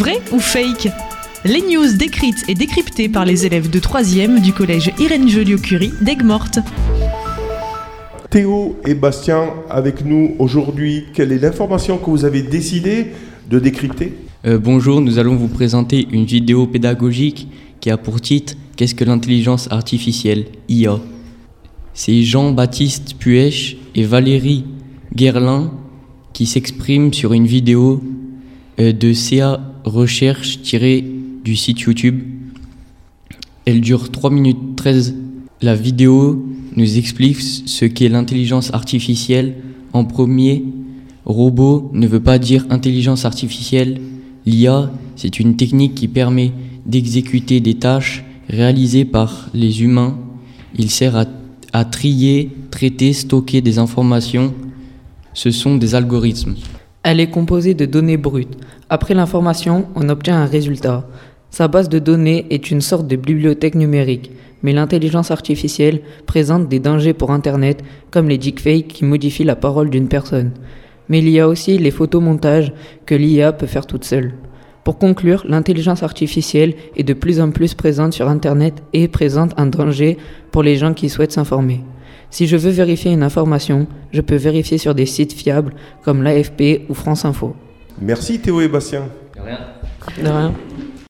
Vrai ou fake Les news décrites et décryptées par les élèves de 3e du collège Irène Joliot-Curie d'Aigues-Mortes. Théo et Bastien avec nous aujourd'hui. Quelle est l'information que vous avez décidé de décrypter? Euh, Bonjour, nous allons vous présenter une vidéo pédagogique qui a pour titre Qu'est-ce que l'intelligence artificielle? IA C'est Jean-Baptiste Puech et Valérie Guerlin qui s'expriment sur une vidéo de CA Recherche tirée du site YouTube. Elle dure 3 minutes 13. La vidéo nous explique ce qu'est l'intelligence artificielle. En premier, robot ne veut pas dire intelligence artificielle. L'IA, c'est une technique qui permet d'exécuter des tâches réalisées par les humains. Il sert à, à trier, traiter, stocker des informations. Ce sont des algorithmes. Elle est composée de données brutes. Après l'information, on obtient un résultat. Sa base de données est une sorte de bibliothèque numérique, mais l'intelligence artificielle présente des dangers pour Internet, comme les deepfakes qui modifient la parole d'une personne. Mais il y a aussi les photomontages que l'IA peut faire toute seule. Pour conclure, l'intelligence artificielle est de plus en plus présente sur Internet et présente un danger pour les gens qui souhaitent s'informer. Si je veux vérifier une information, je peux vérifier sur des sites fiables comme l'AFP ou France Info. Merci Théo et Bastien. De rien. De rien.